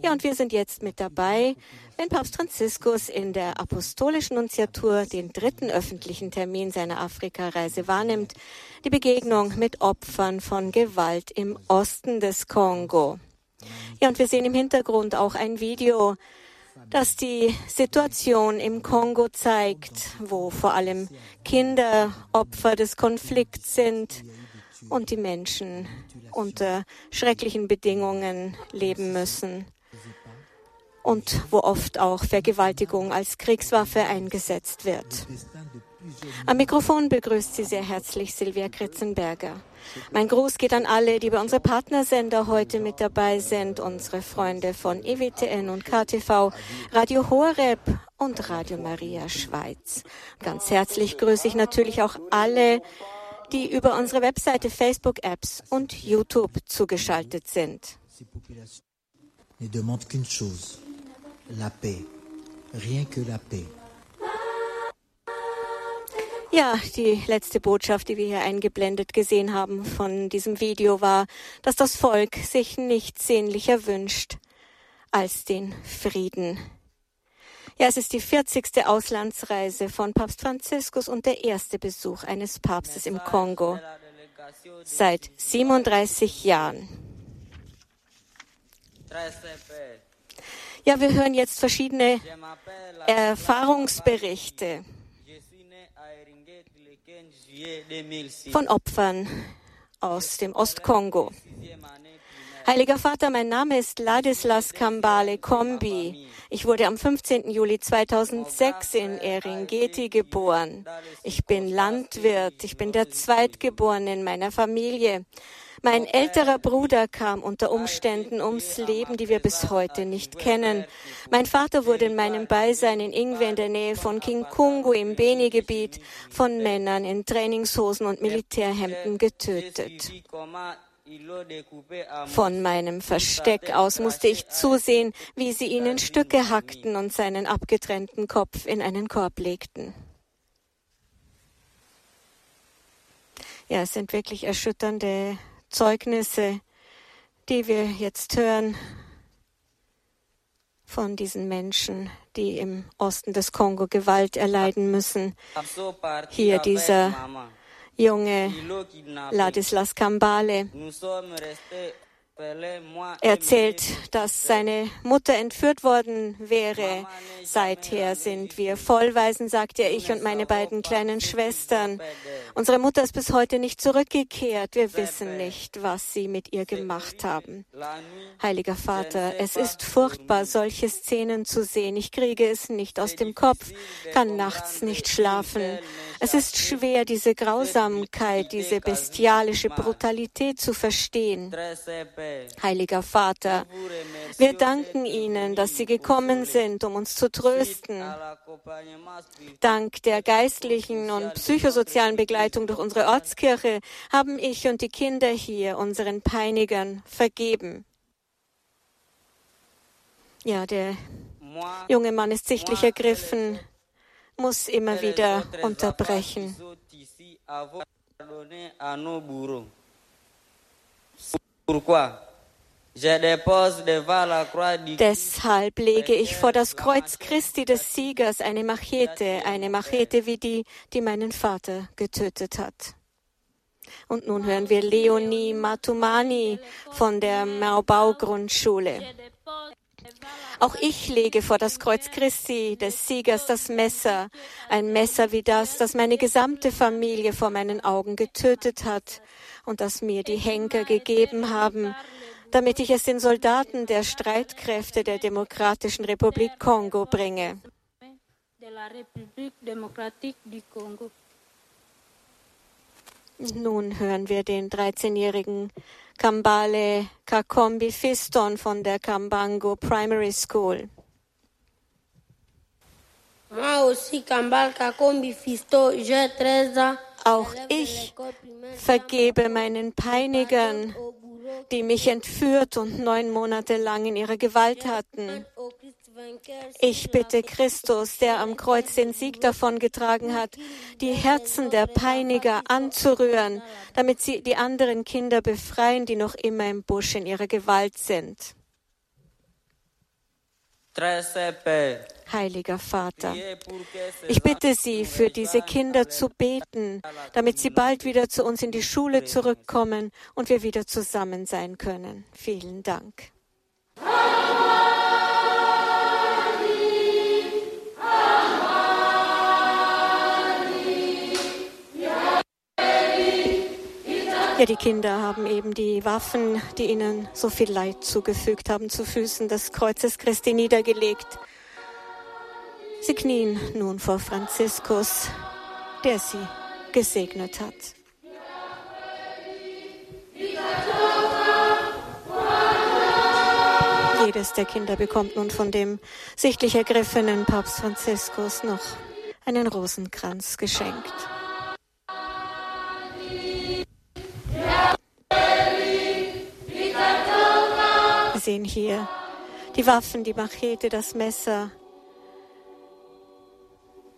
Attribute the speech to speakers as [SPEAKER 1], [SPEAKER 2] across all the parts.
[SPEAKER 1] Ja, und wir sind jetzt mit dabei, wenn Papst Franziskus in der apostolischen Nunziatur den dritten öffentlichen Termin seiner Afrikareise wahrnimmt, die Begegnung mit Opfern von Gewalt im Osten des Kongo. Ja, und wir sehen im Hintergrund auch ein Video, das die Situation im Kongo zeigt, wo vor allem Kinder Opfer des Konflikts sind und die Menschen unter schrecklichen Bedingungen leben müssen und wo oft auch Vergewaltigung als Kriegswaffe eingesetzt wird. Am Mikrofon begrüßt Sie sehr herzlich Silvia Kritzenberger. Mein Gruß geht an alle, die bei unserem Partnersender heute mit dabei sind, unsere Freunde von EWTN und KTV, Radio Horeb und Radio Maria Schweiz. Ganz herzlich grüße ich natürlich auch alle, die über unsere Webseite, Facebook-Apps und YouTube zugeschaltet sind. Ne demande qu'une chose, la paix, rien que la paix. Ja, die letzte Botschaft, die wir hier eingeblendet gesehen haben von diesem Video war, dass das Volk sich nichts sehnlicher wünscht als den Frieden. Ja, es ist die 40. Auslandsreise von Papst Franziskus und der erste Besuch eines Papstes im Kongo seit 37 Jahren. Ja, wir hören jetzt verschiedene Erfahrungsberichte von Opfern aus dem Ostkongo. Heiliger Vater, mein Name ist Ladislas Kambale Kombi. Ich wurde am 15. Juli 2006 in Eringeti geboren. Ich bin Landwirt. Ich bin der Zweitgeborene in meiner Familie. Mein älterer Bruder kam unter Umständen ums Leben, die wir bis heute nicht kennen. Mein Vater wurde in meinem Beisein in Ingwe in der Nähe von Kinkungu im Beni-Gebiet von Männern in Trainingshosen und Militärhemden getötet. Von meinem Versteck aus musste ich zusehen, wie sie ihn in Stücke hackten und seinen abgetrennten Kopf in einen Korb legten. Ja, es sind wirklich erschütternde Zeugnisse, die wir jetzt hören von diesen Menschen, die im Osten des Kongo Gewalt erleiden müssen. Hier dieser junge Ladislas Kambale erzählt, dass seine Mutter entführt worden wäre. Seither sind wir Vollweisen, sagt er, ich und meine beiden kleinen Schwestern. Unsere Mutter ist bis heute nicht zurückgekehrt. Wir wissen nicht, was sie mit ihr gemacht haben. Heiliger Vater, es ist furchtbar, solche Szenen zu sehen. Ich kriege es nicht aus dem Kopf, kann nachts nicht schlafen. Es ist schwer, diese Grausamkeit, diese bestialische Brutalität zu verstehen. Heiliger Vater, wir danken Ihnen, dass Sie gekommen sind, um uns zu trösten. Dank der geistlichen und psychosozialen Begleitung durch unsere Ortskirche haben ich und die Kinder hier unseren Peinigern vergeben. Ja, der junge Mann ist sichtlich ergriffen, muss immer wieder unterbrechen. Deshalb lege ich vor das Kreuz Christi des Siegers eine Machete, eine Machete wie die, die meinen Vater getötet hat. Und nun hören wir Leonie Matumani von der Maubau-Grundschule. Auch ich lege vor das Kreuz Christi des Siegers das Messer, ein Messer wie das, das meine gesamte Familie vor meinen Augen getötet hat und das mir die Henker gegeben haben, damit ich es den Soldaten der Streitkräfte der Demokratischen Republik Kongo bringe. Nun hören wir den 13-jährigen Kambale Kakombi Fiston von der Kambango Primary School. Auch ich vergebe meinen Peinigern, die mich entführt und neun Monate lang in ihrer Gewalt hatten. Ich bitte Christus, der am Kreuz den Sieg davongetragen hat, die Herzen der Peiniger anzurühren, damit sie die anderen Kinder befreien, die noch immer im Busch in ihrer Gewalt sind. Heiliger Vater, ich bitte Sie, für diese Kinder zu beten, damit sie bald wieder zu uns in die Schule zurückkommen und wir wieder zusammen sein können. Vielen Dank. Ja, die Kinder haben eben die Waffen, die ihnen so viel Leid zugefügt haben, zu Füßen des Kreuzes Christi niedergelegt. Sie knien nun vor Franziskus, der sie gesegnet hat. Jedes der Kinder bekommt nun von dem sichtlich ergriffenen Papst Franziskus noch einen Rosenkranz geschenkt. Sehen hier die Waffen, die Machete, das Messer,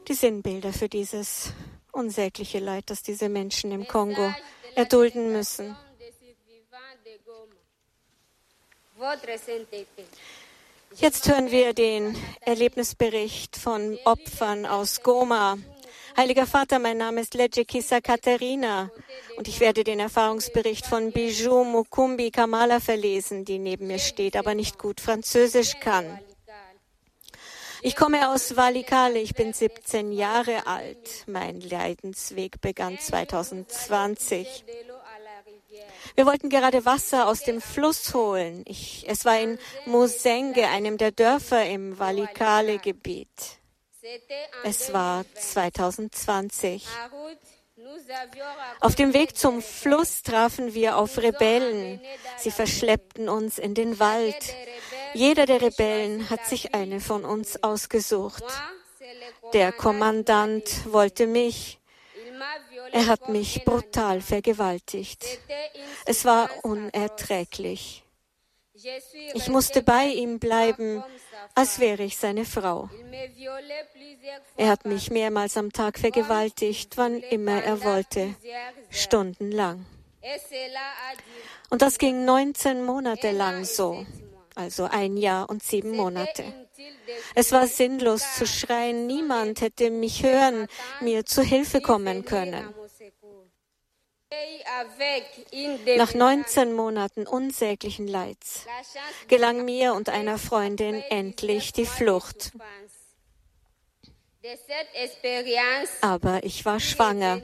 [SPEAKER 1] die Sinnbilder für dieses unsägliche Leid, das diese Menschen im Kongo erdulden müssen. Jetzt hören wir den Erlebnisbericht von Opfern aus Goma. Heiliger Vater, mein Name ist Lejekisa Katharina und ich werde den Erfahrungsbericht von Bijou Mukumbi Kamala verlesen, die neben mir steht, aber nicht gut Französisch kann. Ich komme aus Valikale, ich bin 17 Jahre alt. Mein Leidensweg begann 2020. Wir wollten gerade Wasser aus dem Fluss holen. Ich, es war in Musenge, einem der Dörfer im Valikale-Gebiet. Es war 2020. Auf dem Weg zum Fluss trafen wir auf Rebellen. Sie verschleppten uns in den Wald. Jeder der Rebellen hat sich eine von uns ausgesucht. Der Kommandant wollte mich. Er hat mich brutal vergewaltigt. Es war unerträglich. Ich musste bei ihm bleiben, als wäre ich seine Frau. Er hat mich mehrmals am Tag vergewaltigt, wann immer er wollte, stundenlang. Und das ging 19 Monate lang so, also ein Jahr und sieben Monate. Es war sinnlos zu schreien, niemand hätte mich hören, mir zu Hilfe kommen können. Nach 19 Monaten unsäglichen Leids gelang mir und einer Freundin endlich die Flucht. Aber ich war schwanger.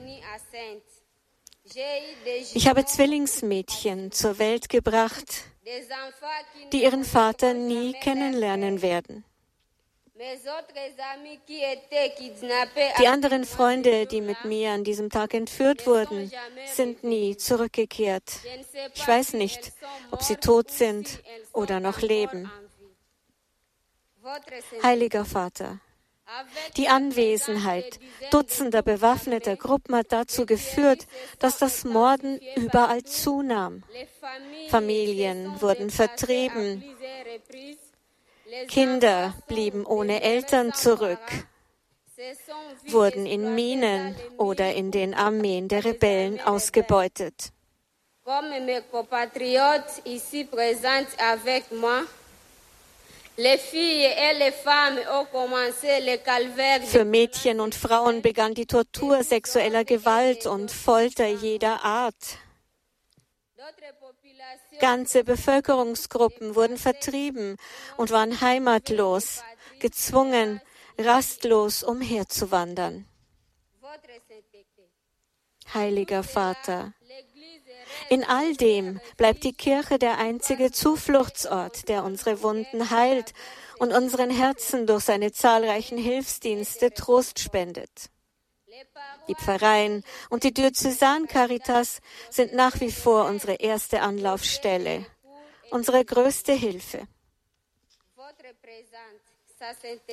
[SPEAKER 1] Ich habe Zwillingsmädchen zur Welt gebracht, die ihren Vater nie kennenlernen werden. Die anderen Freunde, die mit mir an diesem Tag entführt wurden, sind nie zurückgekehrt. Ich weiß nicht, ob sie tot sind oder noch leben. Heiliger Vater, die Anwesenheit dutzender bewaffneter Gruppen hat dazu geführt, dass das Morden überall zunahm. Familien wurden vertrieben. Kinder blieben ohne Eltern zurück, wurden in Minen oder in den Armeen der Rebellen ausgebeutet. Für Mädchen und Frauen begann die Tortur sexueller Gewalt und Folter jeder Art. Ganze Bevölkerungsgruppen wurden vertrieben und waren heimatlos, gezwungen, rastlos umherzuwandern. Heiliger Vater, in all dem bleibt die Kirche der einzige Zufluchtsort, der unsere Wunden heilt und unseren Herzen durch seine zahlreichen Hilfsdienste Trost spendet. Die Pfarreien und die Diözesan Caritas sind nach wie vor unsere erste Anlaufstelle, unsere größte Hilfe.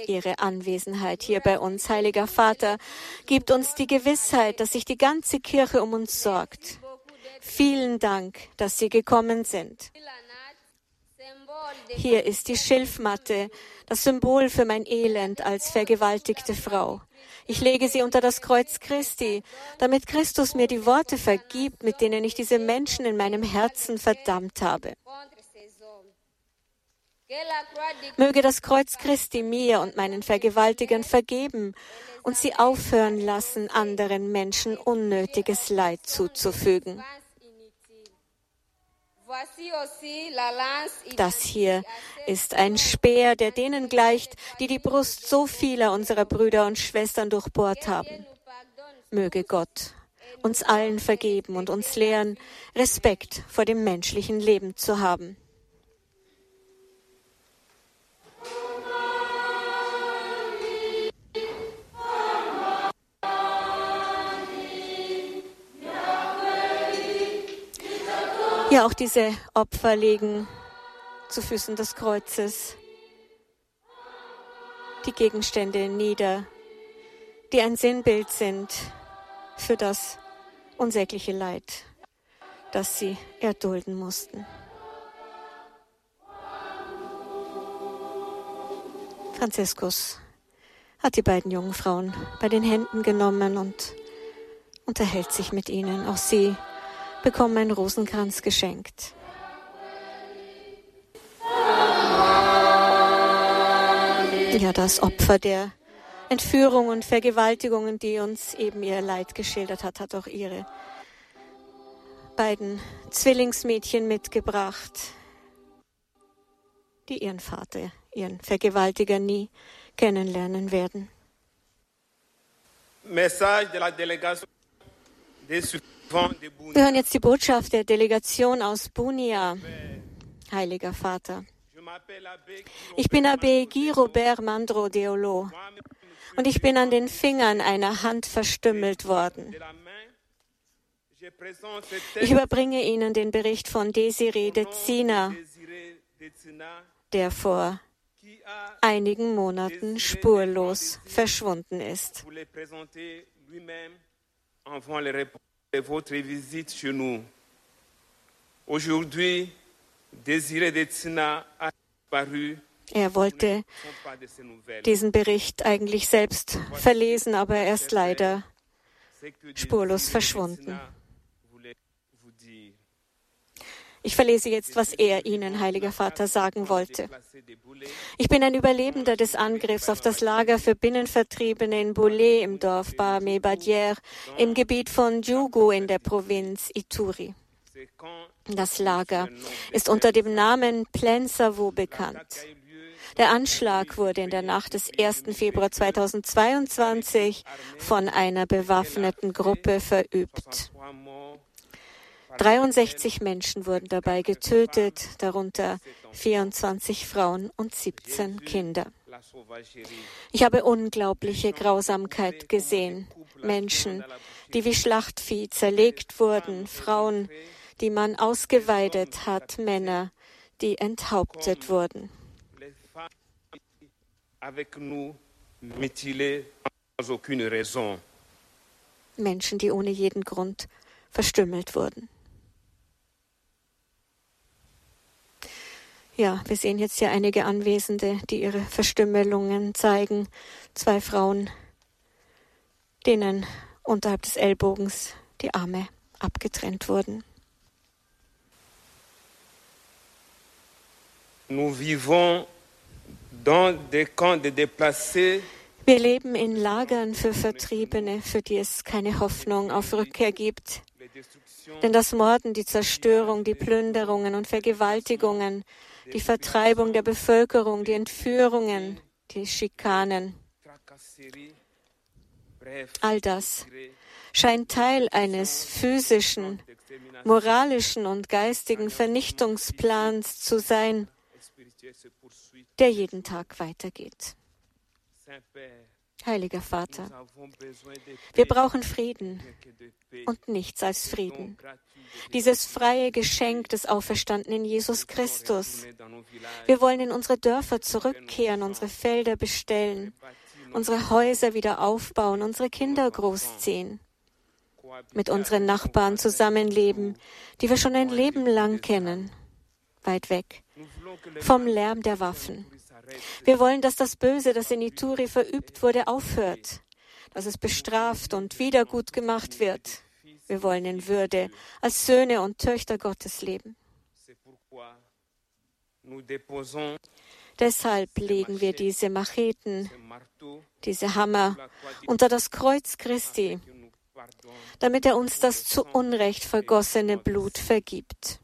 [SPEAKER 1] Ihre Anwesenheit hier bei uns, Heiliger Vater, gibt uns die Gewissheit, dass sich die ganze Kirche um uns sorgt. Vielen Dank, dass Sie gekommen sind. Hier ist die Schilfmatte, das Symbol für mein Elend als vergewaltigte Frau. Ich lege sie unter das Kreuz Christi, damit Christus mir die Worte vergibt, mit denen ich diese Menschen in meinem Herzen verdammt habe. Möge das Kreuz Christi mir und meinen Vergewaltigern vergeben und sie aufhören lassen, anderen Menschen unnötiges Leid zuzufügen. Das hier ist ein Speer, der denen gleicht, die die Brust so vieler unserer Brüder und Schwestern durchbohrt haben. Möge Gott uns allen vergeben und uns lehren, Respekt vor dem menschlichen Leben zu haben. Ja, auch diese Opfer liegen zu Füßen des Kreuzes. Die Gegenstände nieder, die ein Sinnbild sind für das unsägliche Leid, das sie erdulden mussten. Franziskus hat die beiden jungen Frauen bei den Händen genommen und unterhält sich mit ihnen. Auch sie bekommen einen Rosenkranz geschenkt. Ja, das Opfer der Entführung und Vergewaltigungen, die uns eben ihr Leid geschildert hat, hat auch ihre beiden Zwillingsmädchen mitgebracht, die ihren Vater, ihren Vergewaltiger nie kennenlernen werden. Message de la délégation des wir hören jetzt die Botschaft der Delegation aus Bunia, Heiliger Vater. Ich bin Abbé Guy Robert Mandro Deolo und ich bin an den Fingern einer Hand verstümmelt worden. Ich überbringe Ihnen den Bericht von Desiree de Zina, der vor einigen Monaten spurlos verschwunden ist
[SPEAKER 2] votre visite chez nous. Aujourd'hui, Désiré Dezina a disparu.
[SPEAKER 1] Er wollte diesen Bericht eigentlich selbst verlesen, aber er ist leider spurlos verschwunden. Ich verlese jetzt, was er Ihnen, Heiliger Vater, sagen wollte. Ich bin ein Überlebender des Angriffs auf das Lager für Binnenvertriebene in Boulé im Dorf Barme Badière im Gebiet von Djougou in der Provinz Ituri. Das Lager ist unter dem Namen Plaine Savo bekannt. Der Anschlag wurde in der Nacht des 1. Februar 2022 von einer bewaffneten Gruppe verübt. 63 Menschen wurden dabei getötet, darunter 24 Frauen und 17 Kinder. Ich habe unglaubliche Grausamkeit gesehen. Menschen, die wie Schlachtvieh zerlegt wurden, Frauen, die man ausgeweidet hat, Männer, die enthauptet wurden. Menschen, die ohne jeden Grund verstümmelt wurden. Ja, wir sehen jetzt hier einige Anwesende, die ihre Verstümmelungen zeigen. Zwei Frauen, denen unterhalb des Ellbogens die Arme abgetrennt wurden. Wir leben in Lagern für Vertriebene, für die es keine Hoffnung auf Rückkehr gibt. Denn das Morden, die Zerstörung, die Plünderungen und Vergewaltigungen die Vertreibung der Bevölkerung, die Entführungen, die Schikanen. All das scheint Teil eines physischen, moralischen und geistigen Vernichtungsplans zu sein, der jeden Tag weitergeht. Heiliger Vater, wir brauchen Frieden und nichts als Frieden. Dieses freie Geschenk des auferstandenen Jesus Christus. Wir wollen in unsere Dörfer zurückkehren, unsere Felder bestellen, unsere Häuser wieder aufbauen, unsere Kinder großziehen, mit unseren Nachbarn zusammenleben, die wir schon ein Leben lang kennen, weit weg vom Lärm der Waffen wir wollen, dass das Böse, das in Ituri verübt wurde, aufhört, dass es bestraft und wieder gut gemacht wird. Wir wollen in Würde als Söhne und Töchter Gottes leben. Deshalb legen wir diese Macheten, diese Hammer unter das Kreuz Christi, damit er uns das zu Unrecht vergossene Blut vergibt.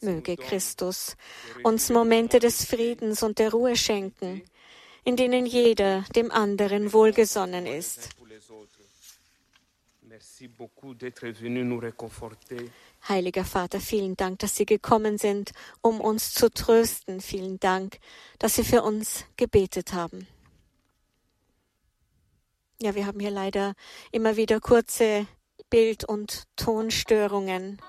[SPEAKER 1] Möge Christus uns Momente des Friedens und der Ruhe schenken, in denen jeder dem anderen wohlgesonnen ist. Heiliger Vater, vielen Dank, dass Sie gekommen sind, um uns zu trösten. Vielen Dank, dass Sie für uns gebetet haben. Ja, wir haben hier leider immer wieder kurze Bild- und Tonstörungen.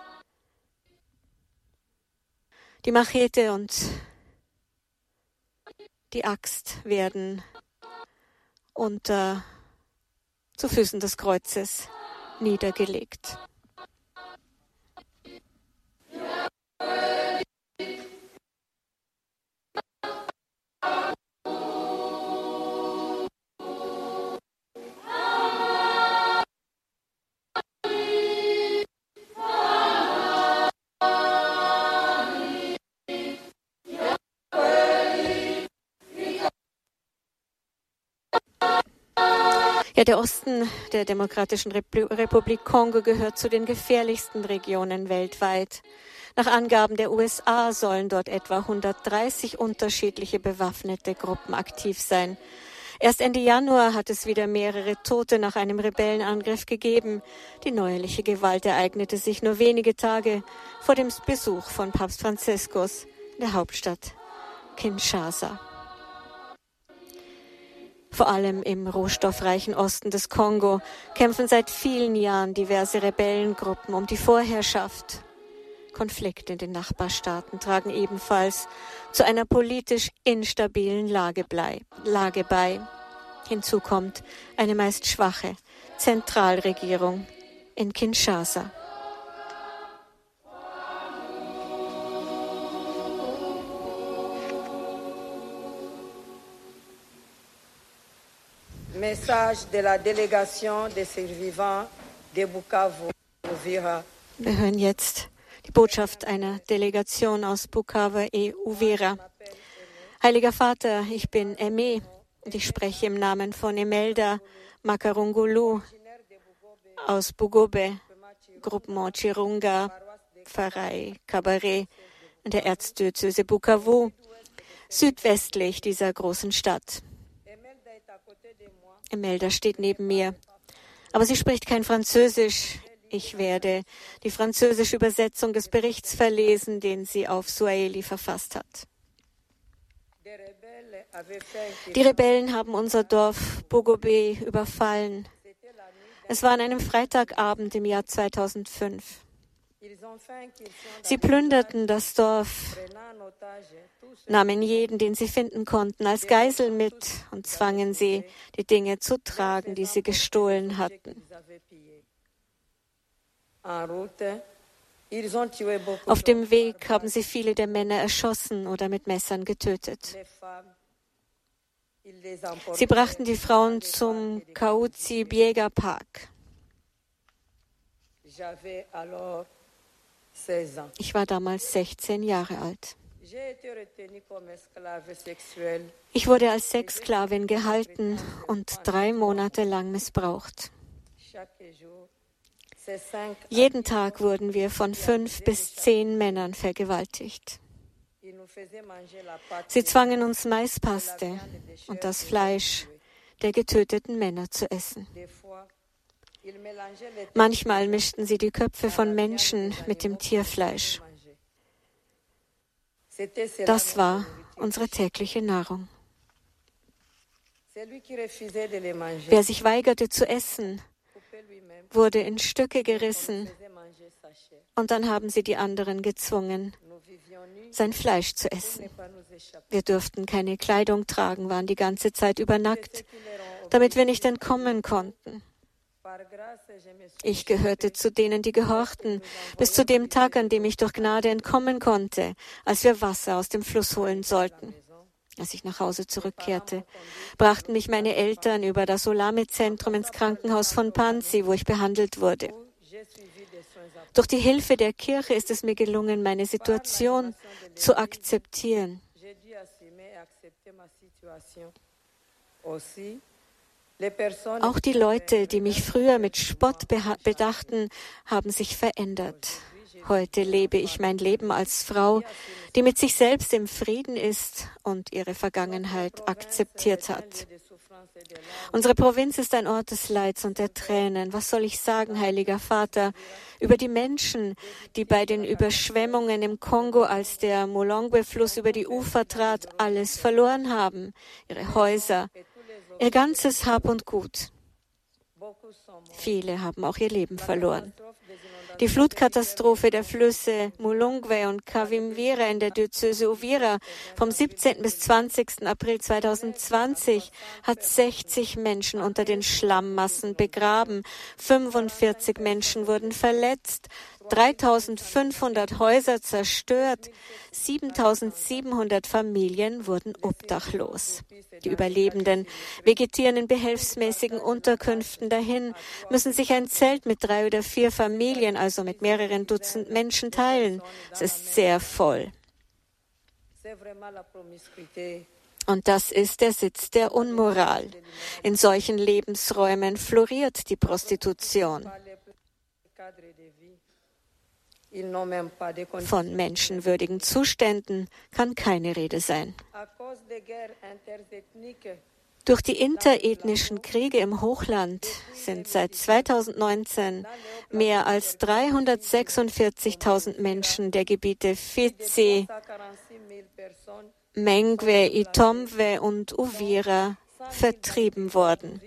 [SPEAKER 1] Die Machete und die Axt werden unter zu Füßen des Kreuzes niedergelegt. Der Osten der Demokratischen Republik Kongo gehört zu den gefährlichsten Regionen weltweit. Nach Angaben der USA sollen dort etwa 130 unterschiedliche bewaffnete Gruppen aktiv sein. Erst Ende Januar hat es wieder mehrere Tote nach einem Rebellenangriff gegeben. Die neuerliche Gewalt ereignete sich nur wenige Tage vor dem Besuch von Papst Franziskus in der Hauptstadt Kinshasa. Vor allem im rohstoffreichen Osten des Kongo kämpfen seit vielen Jahren diverse Rebellengruppen um die Vorherrschaft. Konflikte in den Nachbarstaaten tragen ebenfalls zu einer politisch instabilen Lage bei. Hinzu kommt eine meist schwache Zentralregierung in Kinshasa.
[SPEAKER 3] Message de la délégation des survivants de Bukavu.
[SPEAKER 1] Wir hören jetzt die Botschaft einer Delegation aus Bukavu e Uvira. Heiliger Vater, ich bin Eme und ich spreche im Namen von Emelda Makarungulu aus Bugobe, Groupement Chirunga, Pfarrei Kabarett in der Erzdiözese Bukavu, südwestlich dieser großen Stadt. Imelda steht neben mir. Aber sie spricht kein Französisch. Ich werde die französische Übersetzung des Berichts verlesen, den sie auf Suaheli verfasst hat. Die Rebellen haben unser Dorf Bogobe überfallen. Es war an einem Freitagabend im Jahr 2005. Sie plünderten das Dorf, nahmen jeden, den sie finden konnten, als Geisel mit und zwangen sie, die Dinge zu tragen, die sie gestohlen hatten. Auf dem Weg haben sie viele der Männer erschossen oder mit Messern getötet. Sie brachten die Frauen zum Kauzi Biega Park. Ich war damals 16 Jahre alt. Ich wurde als Sexsklavin gehalten und drei Monate lang missbraucht. Jeden Tag wurden wir von fünf bis zehn Männern vergewaltigt. Sie zwangen uns Maispaste und das Fleisch der getöteten Männer zu essen. Manchmal mischten sie die Köpfe von Menschen mit dem Tierfleisch. Das war unsere tägliche Nahrung. Wer sich weigerte zu essen, wurde in Stücke gerissen und dann haben sie die anderen gezwungen, sein Fleisch zu essen. Wir durften keine Kleidung tragen, waren die ganze Zeit übernackt, damit wir nicht entkommen konnten. Ich gehörte zu denen, die gehorchten, bis zu dem Tag, an dem ich durch Gnade entkommen konnte, als wir Wasser aus dem Fluss holen sollten. Als ich nach Hause zurückkehrte, brachten mich meine Eltern über das Olame-Zentrum ins Krankenhaus von Panzi, wo ich behandelt wurde. Durch die Hilfe der Kirche ist es mir gelungen, meine Situation zu akzeptieren. Auch die Leute, die mich früher mit Spott bedachten, haben sich verändert. Heute lebe ich mein Leben als Frau, die mit sich selbst im Frieden ist und ihre Vergangenheit akzeptiert hat. Unsere Provinz ist ein Ort des Leids und der Tränen. Was soll ich sagen, heiliger Vater, über die Menschen, die bei den Überschwemmungen im Kongo, als der Molongwe-Fluss über die Ufer trat, alles verloren haben, ihre Häuser, ihr ganzes Hab und Gut. Viele haben auch ihr Leben verloren. Die Flutkatastrophe der Flüsse Mulungwe und Kavimvira in der Diözese Uvira vom 17. bis 20. April 2020 hat 60 Menschen unter den Schlammmassen begraben. 45 Menschen wurden verletzt. 3500 Häuser zerstört, 7700 Familien wurden obdachlos. Die Überlebenden vegetieren in behelfsmäßigen Unterkünften dahin, müssen sich ein Zelt mit drei oder vier Familien, also mit mehreren Dutzend Menschen teilen. Es ist sehr voll. Und das ist der Sitz der Unmoral. In solchen Lebensräumen floriert die Prostitution. Von menschenwürdigen Zuständen kann keine Rede sein. Durch die interethnischen Kriege im Hochland sind seit 2019 mehr als 346.000 Menschen der Gebiete Fizi, Mengwe, Itomwe und Uvira vertrieben worden.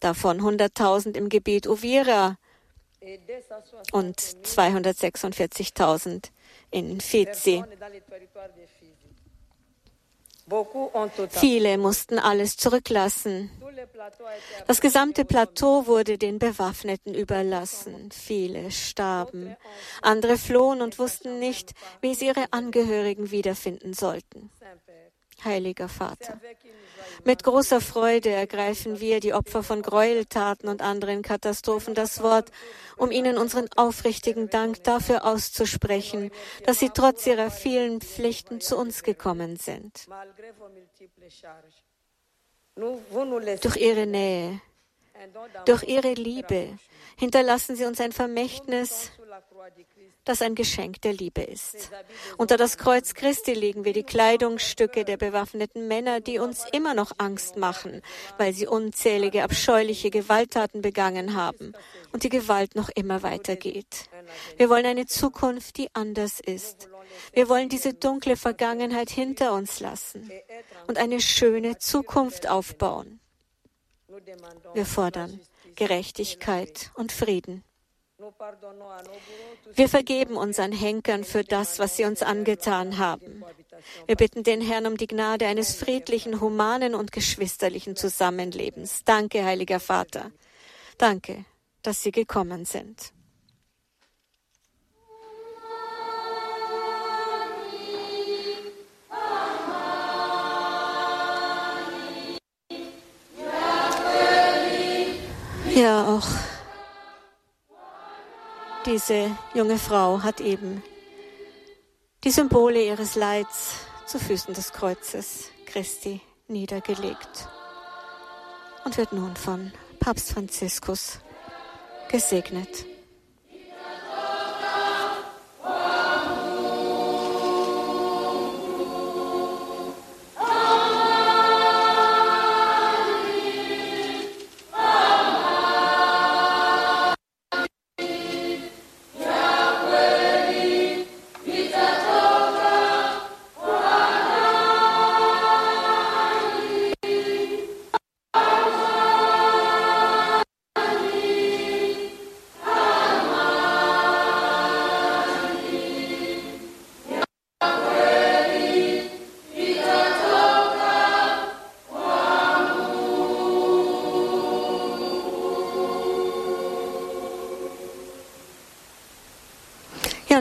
[SPEAKER 1] Davon 100.000 im Gebiet Uvira, und 246.000 in Fizi. Viele mussten alles zurücklassen. Das gesamte Plateau wurde den Bewaffneten überlassen. Viele starben. Andere flohen und wussten nicht, wie sie ihre Angehörigen wiederfinden sollten. Heiliger Vater, mit großer Freude ergreifen wir, die Opfer von Gräueltaten und anderen Katastrophen, das Wort, um ihnen unseren aufrichtigen Dank dafür auszusprechen, dass sie trotz ihrer vielen Pflichten zu uns gekommen sind. Durch ihre Nähe, durch ihre Liebe hinterlassen sie uns ein Vermächtnis, das ein Geschenk der Liebe ist. Unter das Kreuz Christi legen wir die Kleidungsstücke der bewaffneten Männer, die uns immer noch Angst machen, weil sie unzählige abscheuliche Gewalttaten begangen haben und die Gewalt noch immer weitergeht. Wir wollen eine Zukunft, die anders ist. Wir wollen diese dunkle Vergangenheit hinter uns lassen und eine schöne Zukunft aufbauen. Wir fordern Gerechtigkeit und Frieden. Wir vergeben unseren Henkern für das, was sie uns angetan haben. Wir bitten den Herrn um die Gnade eines friedlichen, humanen und geschwisterlichen Zusammenlebens. Danke, heiliger Vater. Danke, dass Sie gekommen sind. Ja, auch diese junge Frau hat eben die Symbole ihres Leids zu Füßen des Kreuzes Christi niedergelegt und wird nun von Papst Franziskus gesegnet.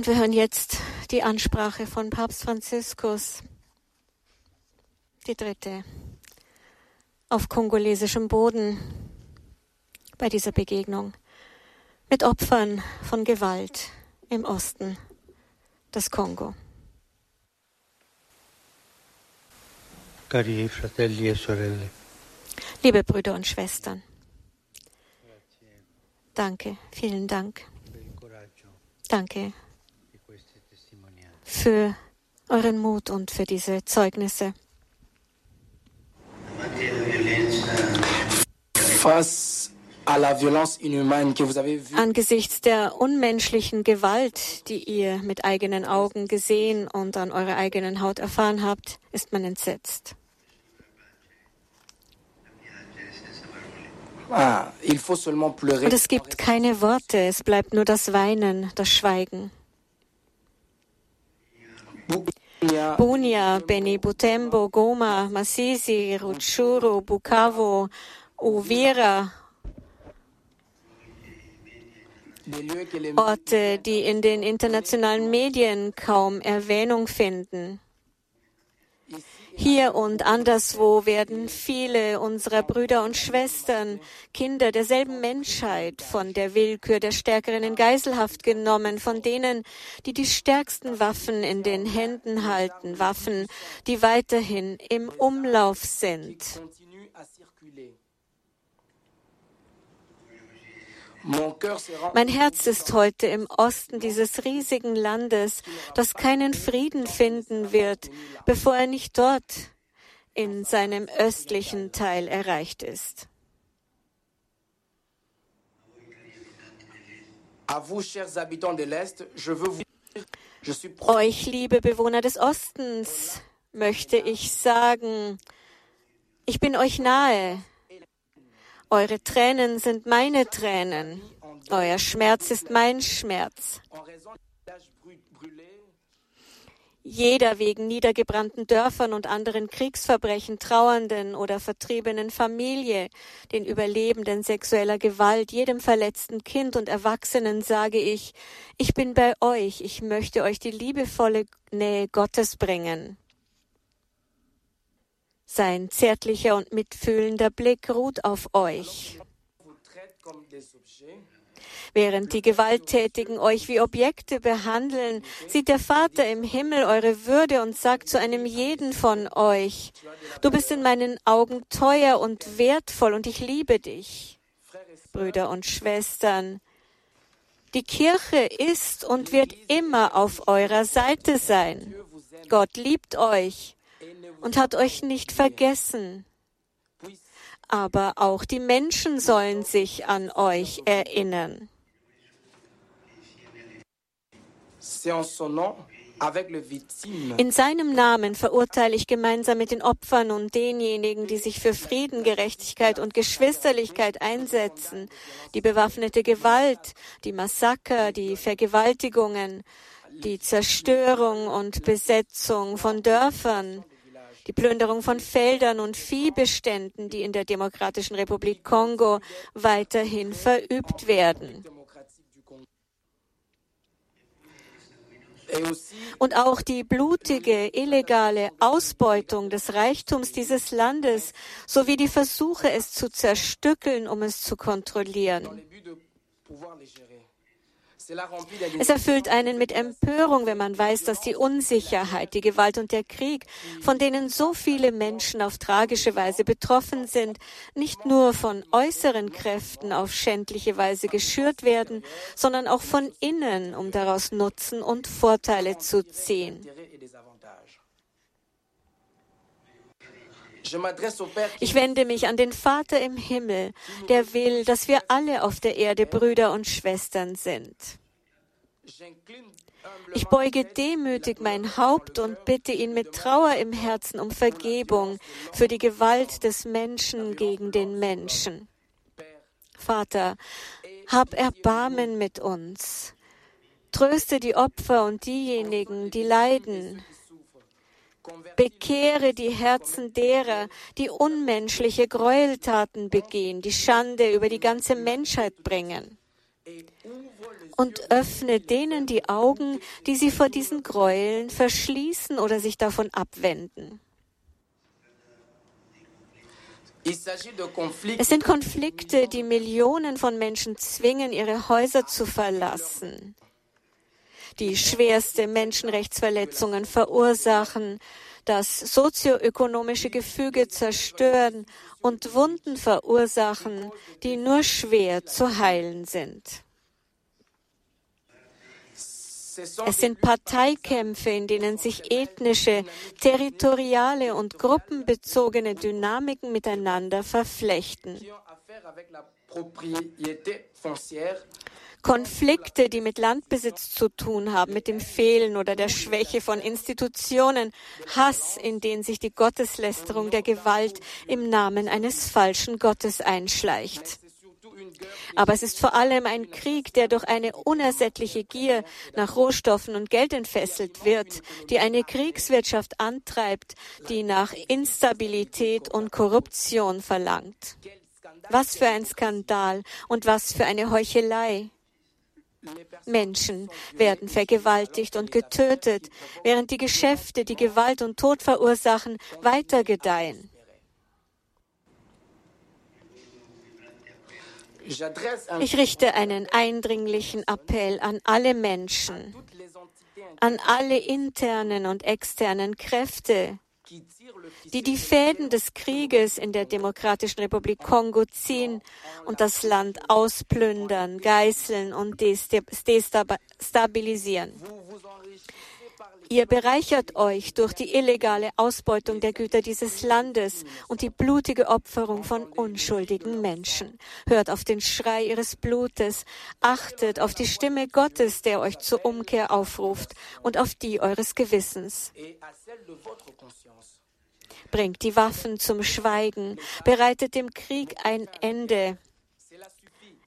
[SPEAKER 1] Und wir hören jetzt die Ansprache von Papst Franziskus, die dritte, auf kongolesischem Boden bei dieser Begegnung mit Opfern von Gewalt im Osten des Kongo.
[SPEAKER 4] E
[SPEAKER 1] Liebe Brüder und Schwestern, danke, vielen Dank, danke. Für euren Mut und für diese Zeugnisse.
[SPEAKER 5] face
[SPEAKER 1] Angesichts der unmenschlichen Gewalt, die ihr mit eigenen Augen gesehen und an eurer eigenen Haut erfahren habt, ist man entsetzt.
[SPEAKER 5] Ah.
[SPEAKER 1] Und es gibt keine Worte, es bleibt nur das Weinen, das Schweigen.
[SPEAKER 5] Bunia,
[SPEAKER 1] Beni Butembo, Goma, Masisi, Rutshuru, Bukavu, Uvira, Orte, die in den internationalen Medien kaum Erwähnung finden. Hier und anderswo werden viele unserer Brüder und Schwestern, Kinder derselben Menschheit, von der Willkür der Stärkeren in Geiselhaft genommen, von denen, die die stärksten Waffen in den Händen halten, Waffen, die weiterhin im Umlauf sind. Mein Herz ist heute im Osten dieses riesigen Landes, das keinen Frieden finden wird, bevor er nicht dort in seinem östlichen Teil erreicht ist. Euch, liebe Bewohner des Ostens, möchte ich sagen, ich bin euch nahe. Eure Tränen sind meine Tränen. Euer Schmerz ist mein Schmerz. Jeder wegen niedergebrannten Dörfern und anderen Kriegsverbrechen trauernden oder vertriebenen Familie, den Überlebenden sexueller Gewalt, jedem verletzten Kind und Erwachsenen sage ich, ich bin bei euch, ich möchte euch die liebevolle Nähe Gottes bringen. Sein zärtlicher und mitfühlender Blick ruht auf euch. Während die Gewalttätigen euch wie Objekte behandeln, sieht der Vater im Himmel eure Würde und sagt zu einem jeden von euch, du bist in meinen Augen teuer und wertvoll und ich liebe dich. Brüder und Schwestern, die Kirche ist und wird immer auf eurer Seite sein. Gott liebt euch und hat euch nicht vergessen. Aber auch die Menschen sollen sich an euch erinnern. In seinem Namen verurteile ich gemeinsam mit den Opfern und denjenigen, die sich für Frieden, Gerechtigkeit und Geschwisterlichkeit einsetzen, die bewaffnete Gewalt, die Massaker, die Vergewaltigungen, die Zerstörung und Besetzung von Dörfern, die Plünderung von Feldern und Viehbeständen, die in der Demokratischen Republik Kongo weiterhin verübt werden. Und auch die blutige, illegale Ausbeutung des Reichtums dieses Landes sowie die Versuche, es zu zerstückeln, um es zu kontrollieren. Es erfüllt einen mit Empörung, wenn man weiß, dass die Unsicherheit, die Gewalt und der Krieg, von denen so viele Menschen auf tragische Weise betroffen sind, nicht nur von äußeren Kräften auf schändliche Weise geschürt werden, sondern auch von innen, um daraus Nutzen und Vorteile zu ziehen. Ich wende mich an den Vater im Himmel, der will, dass wir alle auf der Erde Brüder und Schwestern sind. Ich beuge demütig mein Haupt und bitte ihn mit Trauer im Herzen um Vergebung für die Gewalt des Menschen gegen den Menschen. Vater, hab Erbarmen mit uns. Tröste die Opfer und diejenigen, die leiden. Bekehre die Herzen derer, die unmenschliche Gräueltaten begehen, die Schande über die ganze Menschheit bringen. Und öffne denen die Augen, die sie vor diesen Gräueln verschließen oder sich davon abwenden. Es sind Konflikte, die Millionen von Menschen zwingen, ihre Häuser zu verlassen, die schwerste Menschenrechtsverletzungen verursachen, das sozioökonomische Gefüge zerstören und Wunden verursachen, die nur schwer zu heilen sind. Es sind Parteikämpfe, in denen sich ethnische, territoriale und gruppenbezogene Dynamiken miteinander verflechten. Konflikte, die mit Landbesitz zu tun haben, mit dem Fehlen oder der Schwäche von Institutionen, Hass, in den sich die Gotteslästerung der Gewalt im Namen eines falschen Gottes einschleicht. Aber es ist vor allem ein Krieg, der durch eine unersättliche Gier nach Rohstoffen und Geld entfesselt wird, die eine Kriegswirtschaft antreibt, die nach Instabilität und Korruption verlangt. Was für ein Skandal und was für eine Heuchelei. Menschen werden vergewaltigt und getötet, während die Geschäfte, die Gewalt und Tod verursachen, weiter gedeihen. Ich richte einen eindringlichen Appell an alle Menschen, an alle internen und externen Kräfte, die die Fäden des Krieges in der Demokratischen Republik Kongo ziehen und das Land ausplündern, geißeln und destabilisieren. Ihr bereichert euch durch die illegale Ausbeutung der Güter dieses Landes und die blutige Opferung von unschuldigen Menschen. Hört auf den Schrei ihres Blutes, achtet auf die Stimme Gottes, der euch zur Umkehr aufruft und auf die eures Gewissens. Bringt die Waffen zum Schweigen, bereitet dem Krieg ein Ende.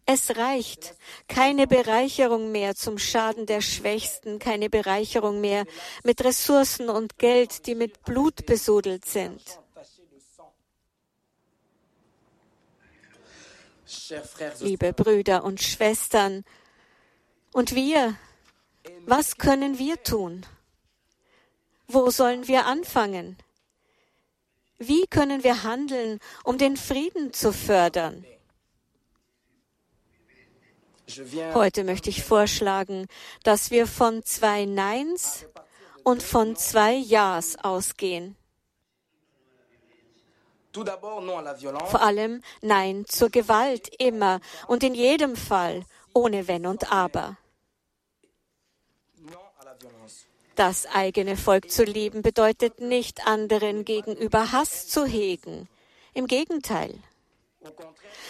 [SPEAKER 1] Es reicht. Keine Bereicherung mehr zum Schaden der Schwächsten, keine Bereicherung mehr mit Ressourcen und Geld, die mit Blut besudelt sind. Liebe Brüder und Schwestern, und wir, was können wir tun? Wo sollen wir anfangen? Wie können wir handeln, um den Frieden zu fördern? Heute möchte ich vorschlagen, dass wir von zwei Neins und von zwei Ja's ausgehen. Vor allem Nein zur Gewalt immer und in jedem Fall ohne Wenn und Aber. Das eigene Volk zu lieben bedeutet nicht anderen gegenüber Hass zu hegen. Im Gegenteil.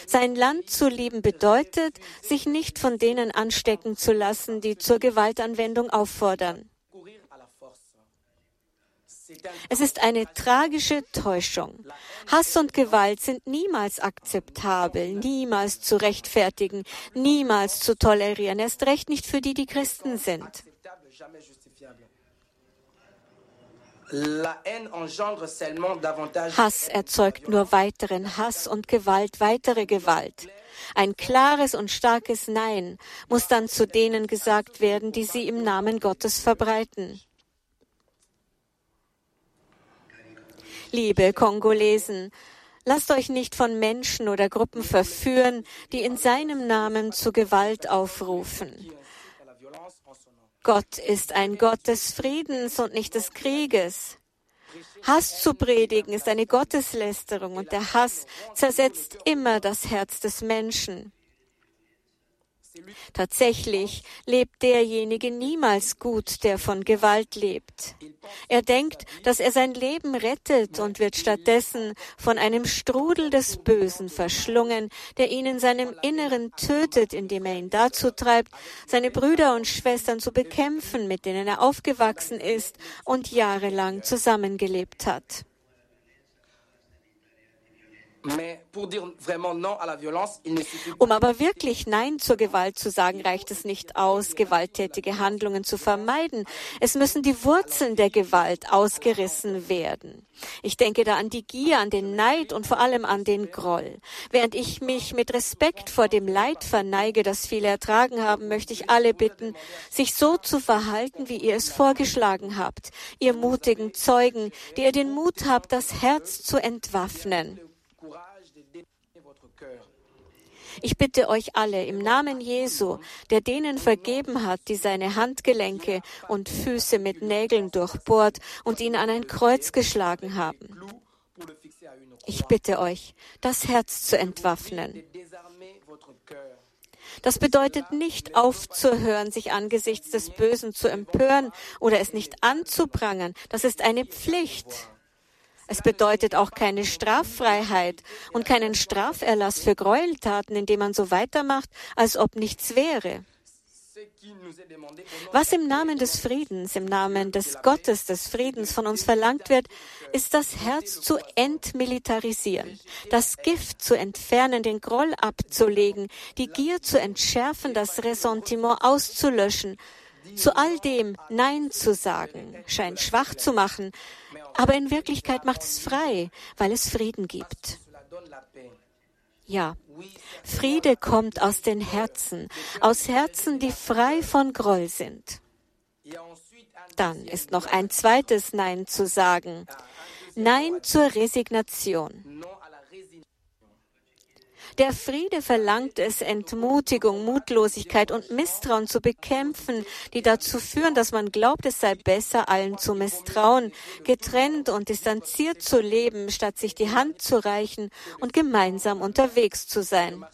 [SPEAKER 1] Sein Land zu lieben bedeutet, sich nicht von denen anstecken zu lassen, die zur Gewaltanwendung auffordern. Es ist eine tragische Täuschung. Hass und Gewalt sind niemals akzeptabel, niemals zu rechtfertigen, niemals zu tolerieren, erst recht nicht für die, die Christen sind. Hass erzeugt nur weiteren Hass und Gewalt weitere Gewalt. Ein klares und starkes Nein muss dann zu denen gesagt werden, die sie im Namen Gottes verbreiten. Liebe Kongolesen, lasst euch nicht von Menschen oder Gruppen verführen, die in seinem Namen zu Gewalt aufrufen. Gott ist ein Gott des Friedens und nicht des Krieges. Hass zu predigen ist eine Gotteslästerung und der Hass zersetzt immer das Herz des Menschen. Tatsächlich lebt derjenige niemals gut, der von Gewalt lebt. Er denkt, dass er sein Leben rettet und wird stattdessen von einem Strudel des Bösen verschlungen, der ihn in seinem Inneren tötet, indem er ihn dazu treibt, seine Brüder und Schwestern zu bekämpfen, mit denen er aufgewachsen ist und jahrelang zusammengelebt hat. Um aber wirklich Nein zur Gewalt zu sagen, reicht es nicht aus, gewalttätige Handlungen zu vermeiden. Es müssen die Wurzeln der Gewalt ausgerissen werden. Ich denke da an die Gier, an den Neid und vor allem an den Groll. Während ich mich mit Respekt vor dem Leid verneige, das viele ertragen haben, möchte ich alle bitten, sich so zu verhalten, wie ihr es vorgeschlagen habt. Ihr mutigen Zeugen, die ihr den Mut habt, das Herz zu entwaffnen Ich bitte euch alle im Namen Jesu, der denen vergeben hat, die seine Handgelenke und Füße mit Nägeln durchbohrt und ihn an ein Kreuz geschlagen haben. Ich bitte euch, das Herz zu entwaffnen. Das bedeutet nicht aufzuhören, sich angesichts des Bösen zu empören oder es nicht anzuprangern. Das ist eine Pflicht. Es bedeutet auch keine Straffreiheit und keinen Straferlass für Gräueltaten, indem man so weitermacht, als ob nichts wäre. Was im Namen des Friedens, im Namen des Gottes des Friedens von uns verlangt wird, ist das Herz zu entmilitarisieren, das Gift zu entfernen, den Groll abzulegen, die Gier zu entschärfen, das Ressentiment auszulöschen, zu all dem Nein zu sagen, scheint schwach zu machen, aber in Wirklichkeit macht es frei, weil es Frieden gibt. Ja, Friede kommt aus den Herzen, aus Herzen, die frei von Groll sind. Dann ist noch ein zweites Nein zu sagen. Nein zur Resignation. Der Friede verlangt es, Entmutigung, Mutlosigkeit und Misstrauen zu bekämpfen, die dazu führen, dass man glaubt, es sei besser, allen zu misstrauen, getrennt und distanziert zu leben, statt sich die Hand zu reichen und gemeinsam unterwegs zu sein.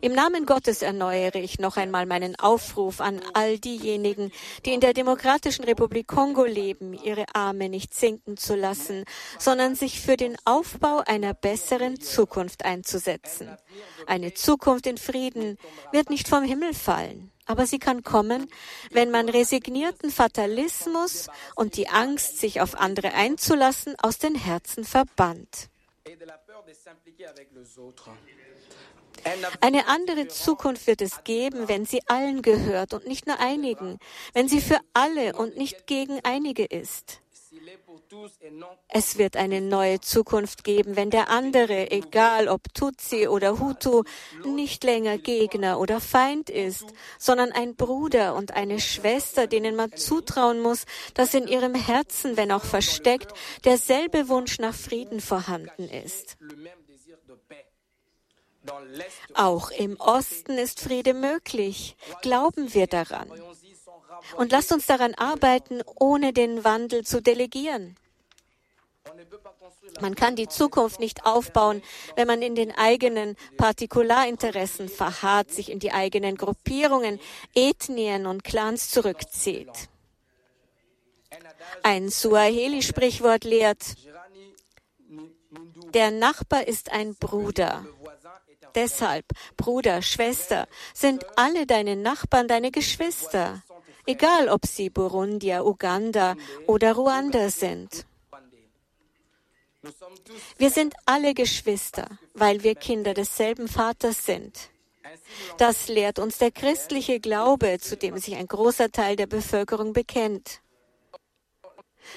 [SPEAKER 1] Im Namen Gottes erneuere ich noch einmal meinen Aufruf an all diejenigen, die in der Demokratischen Republik Kongo leben, ihre Arme nicht sinken zu lassen, sondern sich für den Aufbau einer besseren Zukunft einzusetzen. Eine Zukunft in Frieden wird nicht vom Himmel fallen. Aber sie kann kommen, wenn man resignierten Fatalismus und die Angst, sich auf andere einzulassen, aus den Herzen verbannt. Eine andere Zukunft wird es geben, wenn sie allen gehört und nicht nur einigen, wenn sie für alle und nicht gegen einige ist. Es wird eine neue Zukunft geben, wenn der andere, egal ob Tutsi oder Hutu, nicht länger Gegner oder Feind ist, sondern ein Bruder und eine Schwester, denen man zutrauen muss, dass in ihrem Herzen, wenn auch versteckt, derselbe Wunsch nach Frieden vorhanden ist. Auch im Osten ist Friede möglich. Glauben wir daran. Und lasst uns daran arbeiten, ohne den Wandel zu delegieren. Man kann die Zukunft nicht aufbauen, wenn man in den eigenen Partikularinteressen verharrt, sich in die eigenen Gruppierungen, Ethnien und Clans zurückzieht. Ein Suaheli-Sprichwort lehrt, der Nachbar ist ein Bruder. Deshalb, Bruder, Schwester, sind alle deine Nachbarn deine Geschwister, egal ob sie Burundier, Uganda oder Ruanda sind. Wir sind alle Geschwister, weil wir Kinder desselben Vaters sind. Das lehrt uns der christliche Glaube, zu dem sich ein großer Teil der Bevölkerung bekennt.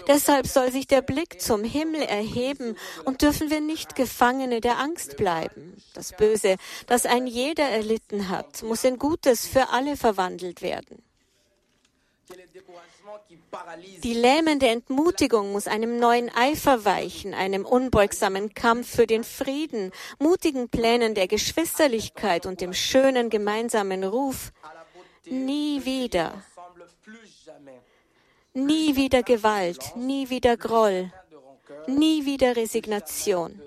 [SPEAKER 1] Deshalb soll sich der Blick zum Himmel erheben und dürfen wir nicht Gefangene der Angst bleiben. Das Böse, das ein jeder erlitten hat, muss in Gutes für alle verwandelt werden. Die lähmende Entmutigung muss einem neuen Eifer weichen, einem unbeugsamen Kampf für den Frieden, mutigen Plänen der Geschwisterlichkeit und dem schönen gemeinsamen Ruf. Nie wieder. Nie wieder Gewalt, nie wieder Groll, nie wieder Resignation.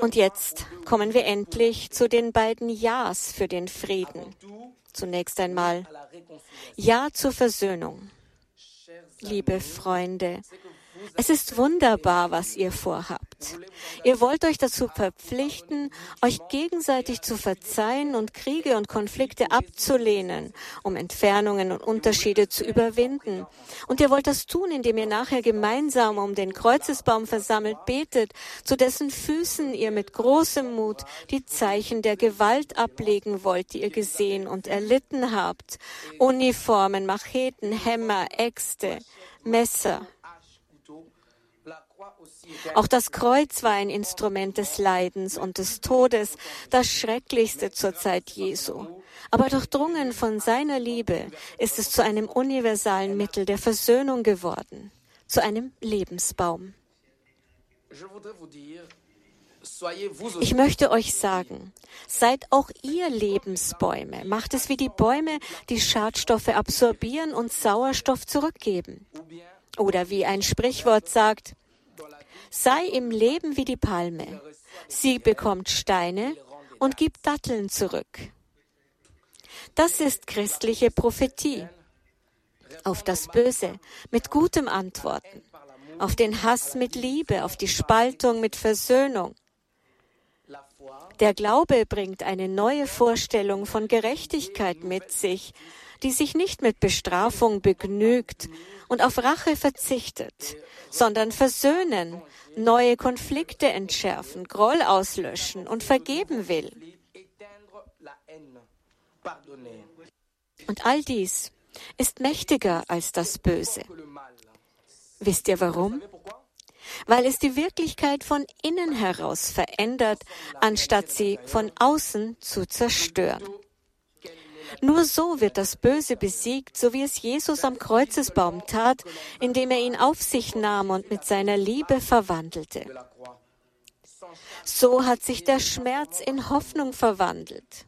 [SPEAKER 1] Und jetzt kommen wir endlich zu den beiden Ja's für den Frieden. Zunächst einmal Ja zur Versöhnung. Liebe Freunde, es ist wunderbar, was ihr vorhabt. Ihr wollt euch dazu verpflichten, euch gegenseitig zu verzeihen und Kriege und Konflikte abzulehnen, um Entfernungen und Unterschiede zu überwinden. Und ihr wollt das tun, indem ihr nachher gemeinsam um den Kreuzesbaum versammelt betet, zu dessen Füßen ihr mit großem Mut die Zeichen der Gewalt ablegen wollt, die ihr gesehen und erlitten habt. Uniformen, Macheten, Hämmer, Äxte, Messer, auch das Kreuz war ein Instrument des Leidens und des Todes, das Schrecklichste zur Zeit Jesu. Aber durchdrungen von seiner Liebe ist es zu einem universalen Mittel der Versöhnung geworden. zu einem Lebensbaum. Ich möchte euch sagen, seid auch ihr Lebensbäume. Macht es wie die Bäume, die Schadstoffe absorbieren und Sauerstoff zurückgeben. Oder wie ein Sprichwort sagt, sei im Leben wie die Palme. Sie bekommt Steine und gibt Datteln zurück. Das ist christliche Prophetie. Auf das Böse mit gutem Antworten. Auf den Hass mit Liebe, auf die Spaltung mit Versöhnung. Der Glaube bringt eine neue Vorstellung von Gerechtigkeit mit sich, die sich nicht mit Bestrafung begnügt und auf Rache verzichtet, sondern versöhnen, neue Konflikte entschärfen, Groll auslöschen und vergeben will. Und all dies ist mächtiger als das Böse. Wisst ihr warum? Weil es die Wirklichkeit von innen heraus verändert, anstatt sie von außen zu zerstören. Nur so wird das Böse besiegt, so wie es Jesus am Kreuzesbaum tat, indem er ihn auf sich nahm und mit seiner Liebe verwandelte. So hat sich der Schmerz in Hoffnung verwandelt.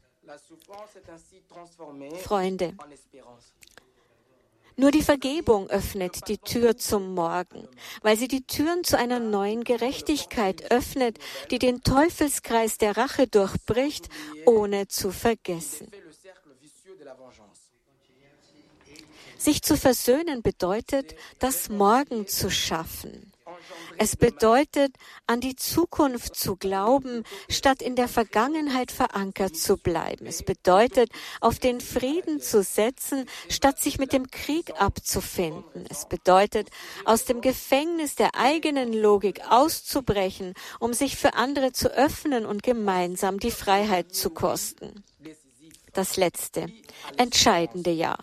[SPEAKER 1] Freunde, nur die Vergebung öffnet die Tür zum Morgen, weil sie die Türen zu einer neuen Gerechtigkeit öffnet, die den Teufelskreis der Rache durchbricht, ohne zu vergessen. Sich zu versöhnen bedeutet, das Morgen zu schaffen. Es bedeutet, an die Zukunft zu glauben, statt in der Vergangenheit verankert zu bleiben. Es bedeutet, auf den Frieden zu setzen, statt sich mit dem Krieg abzufinden. Es bedeutet, aus dem Gefängnis der eigenen Logik auszubrechen, um sich für andere zu öffnen und gemeinsam die Freiheit zu kosten. Das letzte, entscheidende Ja.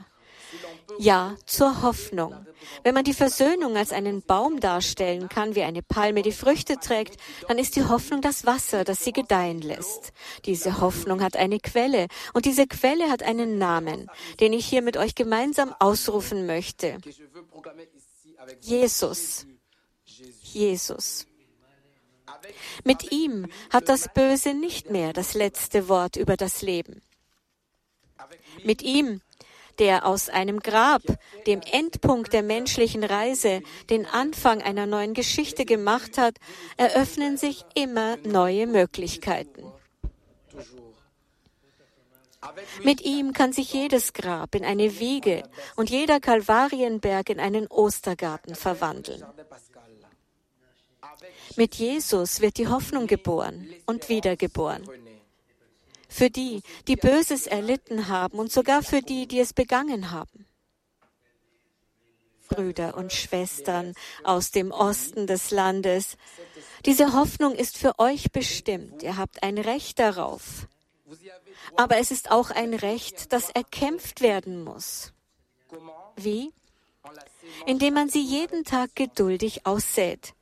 [SPEAKER 1] Ja zur Hoffnung. Wenn man die Versöhnung als einen Baum darstellen kann, wie eine Palme die Früchte trägt, dann ist die Hoffnung das Wasser, das sie gedeihen lässt. Diese Hoffnung hat eine Quelle und diese Quelle hat einen Namen, den ich hier mit euch gemeinsam ausrufen möchte. Jesus. Jesus. Mit ihm hat das Böse nicht mehr das letzte Wort über das Leben. Mit ihm, der aus einem Grab, dem Endpunkt der menschlichen Reise, den Anfang einer neuen Geschichte gemacht hat, eröffnen sich immer neue Möglichkeiten. Mit ihm kann sich jedes Grab in eine Wiege und jeder Kalvarienberg in einen Ostergarten verwandeln. Mit Jesus wird die Hoffnung geboren und wiedergeboren. Für die, die Böses erlitten haben und sogar für die, die es begangen haben. Brüder und Schwestern aus dem Osten des Landes, diese Hoffnung ist für euch bestimmt. Ihr habt ein Recht darauf. Aber es ist auch ein Recht, das erkämpft werden muss. Wie? Indem man sie jeden Tag geduldig aussät.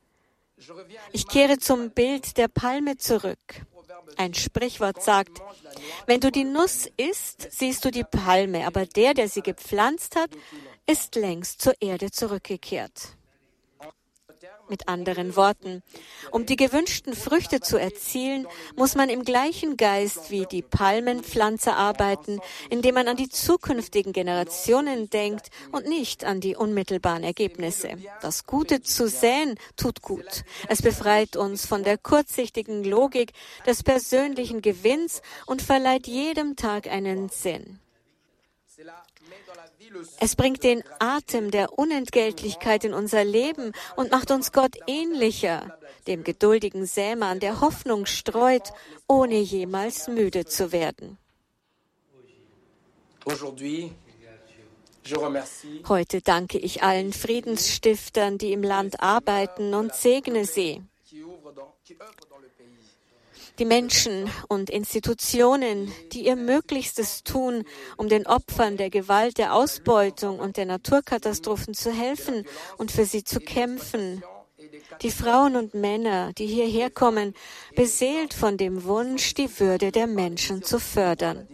[SPEAKER 1] Ich kehre zum Bild der Palme zurück. Ein Sprichwort sagt, wenn du die Nuss isst, siehst du die Palme, aber der, der sie gepflanzt hat, ist längst zur Erde zurückgekehrt. Mit anderen Worten, um die gewünschten Früchte zu erzielen, muss man im gleichen Geist wie die Palmenpflanzer arbeiten, indem man an die zukünftigen Generationen denkt und nicht an die unmittelbaren Ergebnisse. Das Gute zu säen tut gut. Es befreit uns von der kurzsichtigen Logik des persönlichen Gewinns und verleiht jedem Tag einen Sinn. Es bringt den Atem der Unentgeltlichkeit in unser Leben und macht uns Gott ähnlicher, dem geduldigen Sämann, der Hoffnung streut, ohne jemals müde zu werden. Heute danke ich allen Friedensstiftern, die im Land arbeiten und segne sie. Die Menschen und Institutionen, die ihr Möglichstes tun, um den Opfern der Gewalt, der Ausbeutung und der Naturkatastrophen zu helfen und für sie zu kämpfen. Die Frauen und Männer, die hierher kommen, beseelt von dem Wunsch, die Würde der Menschen zu fördern.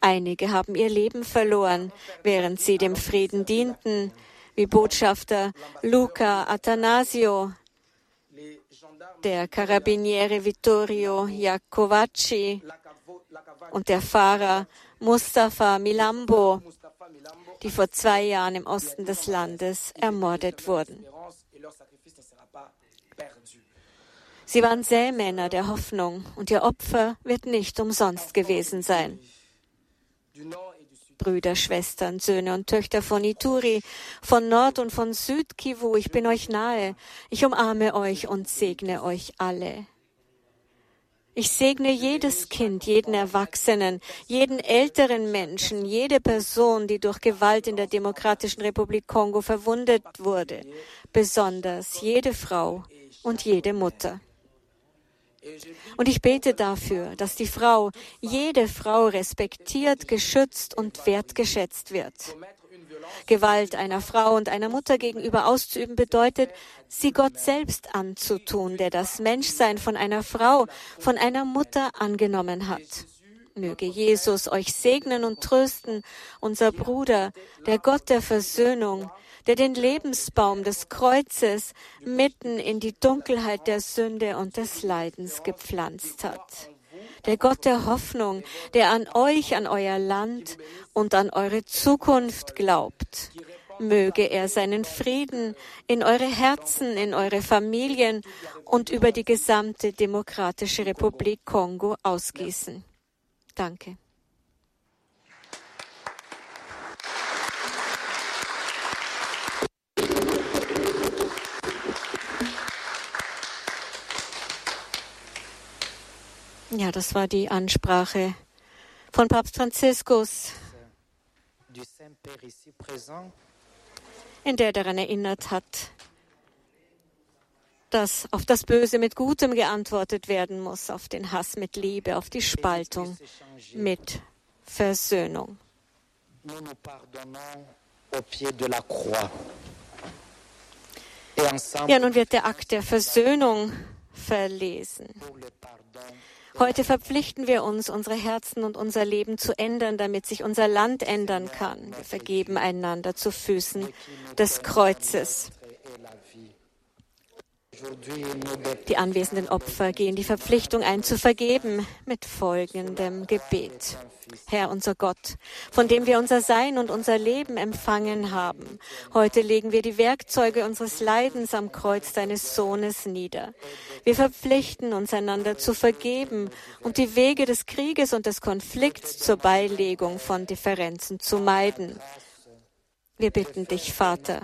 [SPEAKER 1] Einige haben ihr Leben verloren, während sie dem Frieden dienten, wie Botschafter Luca Atanasio, der Carabiniere Vittorio Iacovacci und der Fahrer Mustafa Milambo, die vor zwei Jahren im Osten des Landes ermordet wurden. Sie waren Sämänner der Hoffnung und ihr Opfer wird nicht umsonst gewesen sein. Brüder, Schwestern, Söhne und Töchter von Ituri, von Nord und von Süd Kivu, ich bin euch nahe. Ich umarme euch und segne euch alle. Ich segne jedes Kind, jeden Erwachsenen, jeden älteren Menschen, jede Person, die durch Gewalt in der Demokratischen Republik Kongo verwundet wurde, besonders jede Frau und jede Mutter. Und ich bete dafür, dass die Frau, jede Frau respektiert, geschützt und wertgeschätzt wird. Gewalt einer Frau und einer Mutter gegenüber auszuüben bedeutet, sie Gott selbst anzutun, der das Menschsein von einer Frau, von einer Mutter angenommen hat. Möge Jesus euch segnen und trösten, unser Bruder, der Gott der Versöhnung, der den Lebensbaum des Kreuzes mitten in die Dunkelheit der Sünde und des Leidens gepflanzt hat. Der Gott der Hoffnung, der an euch, an euer Land und an eure Zukunft glaubt. Möge er seinen Frieden in eure Herzen, in eure Familien und über die gesamte Demokratische Republik Kongo ausgießen. Danke. Ja, das war die Ansprache von Papst Franziskus, in der daran erinnert hat, dass auf das Böse mit Gutem geantwortet werden muss, auf den Hass mit Liebe, auf die Spaltung mit Versöhnung. Ja, nun wird der Akt der Versöhnung verlesen. Heute verpflichten wir uns, unsere Herzen und unser Leben zu ändern, damit sich unser Land ändern kann. Wir vergeben einander zu Füßen des Kreuzes. Die anwesenden Opfer gehen die Verpflichtung ein, zu vergeben mit folgendem Gebet. Herr unser Gott, von dem wir unser Sein und unser Leben empfangen haben. Heute legen wir die Werkzeuge unseres Leidens am Kreuz deines Sohnes nieder. Wir verpflichten uns einander zu vergeben und die Wege des Krieges und des Konflikts zur Beilegung von Differenzen zu meiden. Wir bitten dich, Vater,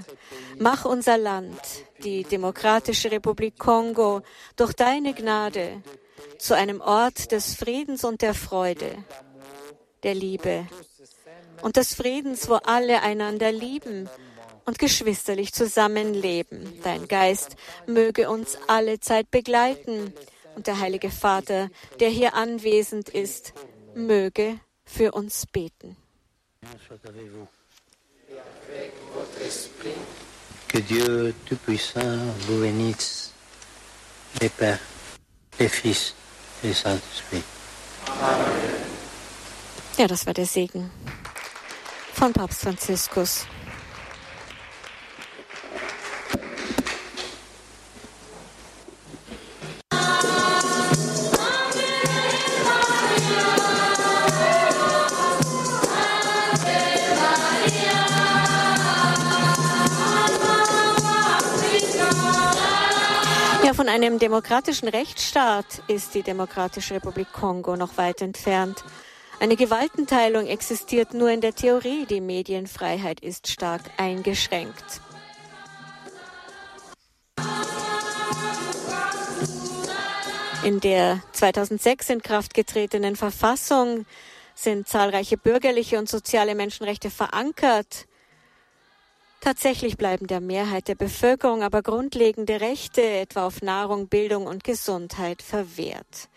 [SPEAKER 1] mach unser Land, die Demokratische Republik Kongo, durch deine Gnade zu einem Ort des Friedens und der Freude, der Liebe und des Friedens, wo alle einander lieben und geschwisterlich zusammenleben. Dein Geist möge uns alle Zeit begleiten und der Heilige Vater, der hier anwesend ist, möge für uns beten.
[SPEAKER 4] Que Dieu Tout-Puissant vous bénisse, les Pères, les Fils et les Saint-Esprit.
[SPEAKER 1] Ja, das war der Segen von Papst Franziskus. Einem demokratischen Rechtsstaat ist die Demokratische Republik Kongo noch weit entfernt. Eine Gewaltenteilung existiert nur in der Theorie. Die Medienfreiheit ist stark eingeschränkt. In der 2006 in Kraft getretenen Verfassung sind zahlreiche bürgerliche und soziale Menschenrechte verankert. Tatsächlich bleiben der Mehrheit der Bevölkerung aber grundlegende Rechte, etwa auf Nahrung, Bildung und Gesundheit, verwehrt.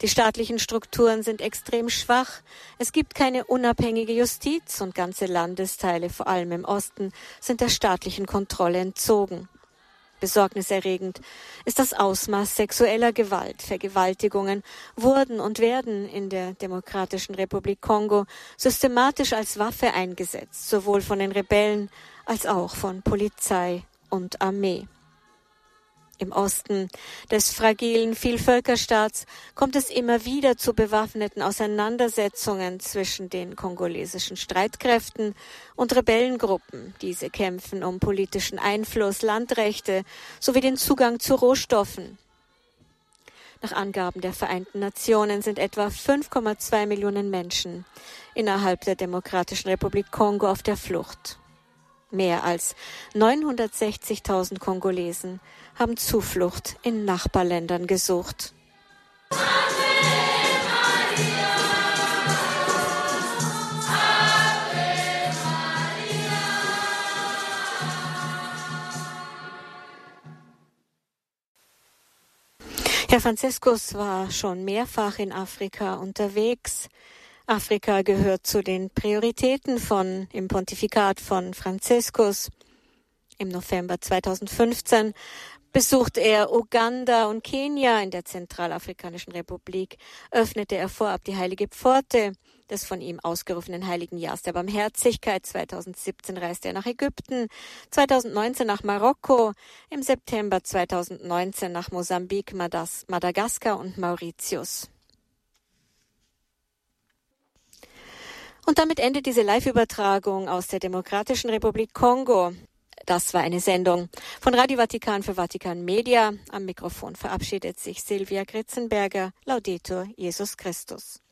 [SPEAKER 1] Die staatlichen Strukturen sind extrem schwach. Es gibt keine unabhängige Justiz und ganze Landesteile, vor allem im Osten, sind der staatlichen Kontrolle entzogen. Besorgniserregend ist das Ausmaß sexueller Gewalt. Vergewaltigungen wurden und werden in der Demokratischen Republik Kongo systematisch als Waffe eingesetzt, sowohl von den Rebellen als auch von Polizei und Armee. Im Osten des fragilen Vielvölkerstaats kommt es immer wieder zu bewaffneten Auseinandersetzungen zwischen den kongolesischen Streitkräften und Rebellengruppen. Diese kämpfen um politischen Einfluss, Landrechte sowie den Zugang zu Rohstoffen. Nach Angaben der Vereinten Nationen sind etwa 5,2 Millionen Menschen innerhalb der Demokratischen Republik Kongo auf der Flucht. Mehr als 960.000 Kongolesen haben Zuflucht in Nachbarländern gesucht. Herr Franziskus war schon mehrfach in Afrika unterwegs. Afrika gehört zu den Prioritäten von im Pontifikat von Franziskus. Im November 2015 besuchte er Uganda und Kenia in der Zentralafrikanischen Republik, öffnete er vorab die heilige Pforte des von ihm ausgerufenen Heiligen Jahres der Barmherzigkeit. 2017 reiste er nach Ägypten, 2019 nach Marokko, im September 2019 nach Mosambik, Madagaskar und Mauritius. Und damit endet diese Live-Übertragung aus der Demokratischen Republik Kongo. Das war eine Sendung von Radio Vatikan für Vatikan Media. Am Mikrofon verabschiedet sich Silvia Gritzenberger. Laudetur Jesus Christus.